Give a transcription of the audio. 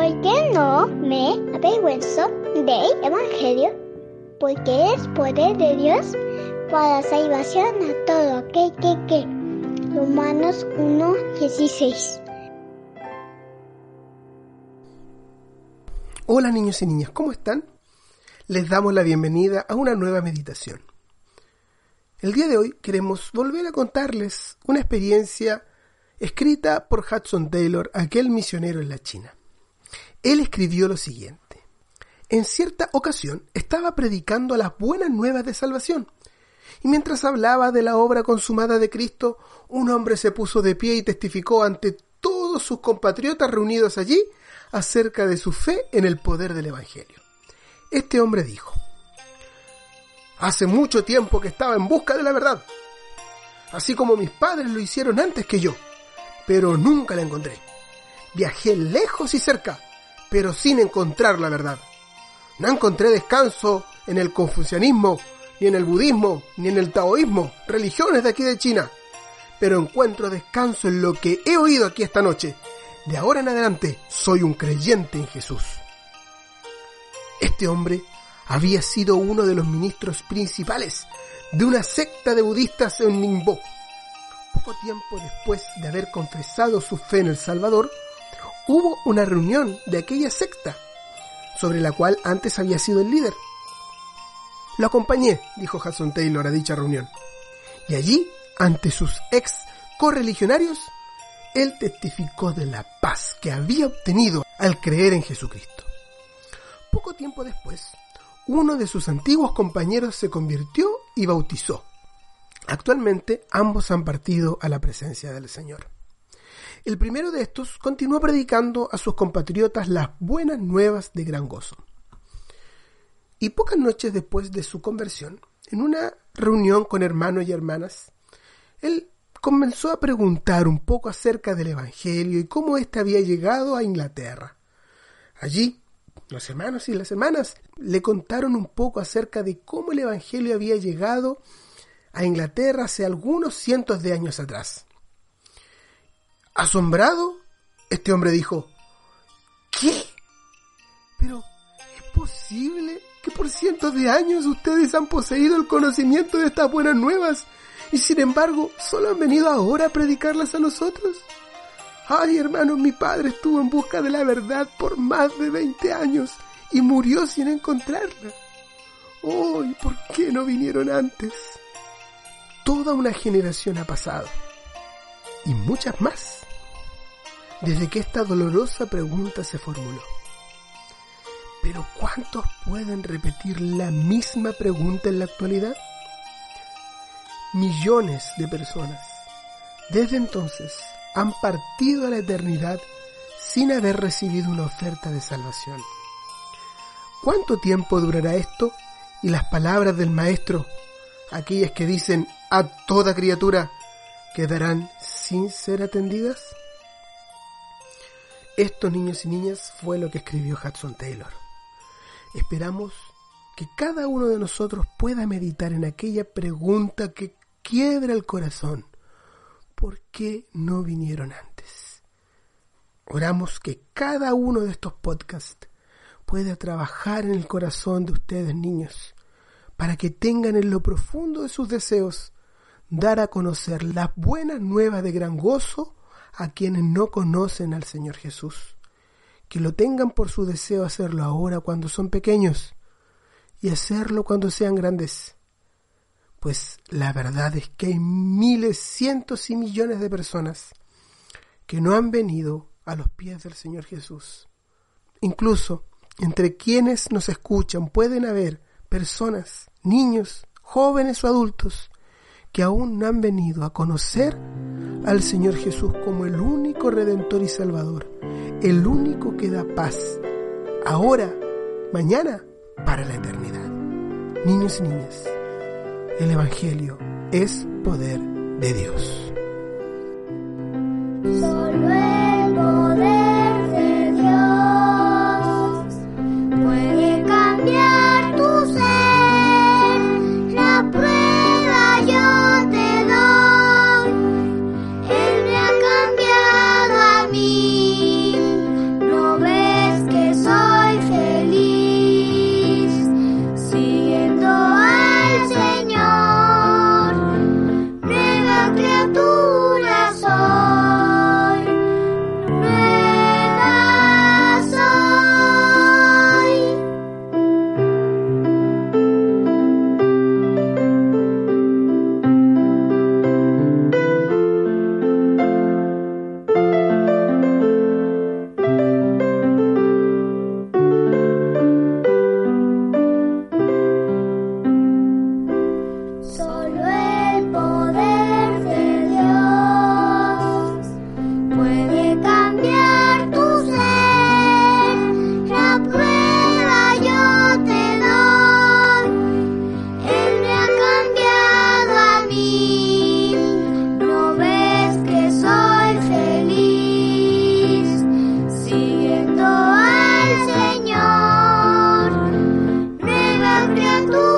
¿Por qué no me avergüenzo del Evangelio? Porque es poder de Dios para salvación a todo aquel que cree. Romanos 1.16 Hola niños y niñas, ¿cómo están? Les damos la bienvenida a una nueva meditación. El día de hoy queremos volver a contarles una experiencia escrita por Hudson Taylor, aquel misionero en la China. Él escribió lo siguiente. En cierta ocasión estaba predicando las buenas nuevas de salvación, y mientras hablaba de la obra consumada de Cristo, un hombre se puso de pie y testificó ante todos sus compatriotas reunidos allí acerca de su fe en el poder del Evangelio. Este hombre dijo, Hace mucho tiempo que estaba en busca de la verdad, así como mis padres lo hicieron antes que yo, pero nunca la encontré. Viajé lejos y cerca, pero sin encontrar la verdad. No encontré descanso en el confucianismo, ni en el budismo, ni en el taoísmo, religiones de aquí de China, pero encuentro descanso en lo que he oído aquí esta noche, de ahora en adelante soy un creyente en Jesús. Este hombre había sido uno de los ministros principales de una secta de budistas en Ningbo. Poco tiempo después de haber confesado su fe en El Salvador, hubo una reunión de aquella secta, sobre la cual antes había sido el líder. Lo acompañé, dijo Hudson Taylor a dicha reunión. Y allí, ante sus ex correligionarios, él testificó de la paz que había obtenido al creer en Jesucristo. Poco tiempo después, uno de sus antiguos compañeros se convirtió y bautizó. Actualmente ambos han partido a la presencia del Señor. El primero de estos continuó predicando a sus compatriotas las buenas nuevas de gran gozo. Y pocas noches después de su conversión, en una reunión con hermanos y hermanas, él comenzó a preguntar un poco acerca del Evangelio y cómo éste había llegado a Inglaterra. Allí, los hermanos y las hermanas le contaron un poco acerca de cómo el Evangelio había llegado a Inglaterra hace algunos cientos de años atrás. Asombrado, este hombre dijo, ¿qué? Pero, ¿es posible que por cientos de años ustedes han poseído el conocimiento de estas buenas nuevas y sin embargo solo han venido ahora a predicarlas a nosotros. Ay, hermanos, mi padre estuvo en busca de la verdad por más de 20 años y murió sin encontrarla. Oh, ¿y por qué no vinieron antes? Toda una generación ha pasado y muchas más desde que esta dolorosa pregunta se formuló. Pero ¿cuántos pueden repetir la misma pregunta en la actualidad? millones de personas desde entonces han partido a la eternidad sin haber recibido una oferta de salvación. ¿Cuánto tiempo durará esto? Y las palabras del Maestro, aquellas que dicen a toda criatura, quedarán sin ser atendidas? Esto, niños y niñas, fue lo que escribió Hudson Taylor. Esperamos que cada uno de nosotros pueda meditar en aquella pregunta que quiebra el corazón. ¿Por qué no vinieron antes? Oramos que cada uno de estos podcasts pueda trabajar en el corazón de ustedes, niños, para que tengan en lo profundo de sus deseos dar a conocer las buenas nuevas de gran gozo a quienes no conocen al Señor Jesús. Que lo tengan por su deseo hacerlo ahora cuando son pequeños y hacerlo cuando sean grandes pues la verdad es que hay miles, cientos y millones de personas que no han venido a los pies del Señor Jesús. Incluso entre quienes nos escuchan pueden haber personas, niños, jóvenes o adultos, que aún no han venido a conocer al Señor Jesús como el único redentor y salvador, el único que da paz, ahora, mañana, para la eternidad. Niños y niñas, el Evangelio es poder de Dios. No ves que soy feliz siguiendo al Señor. Nueva criatura.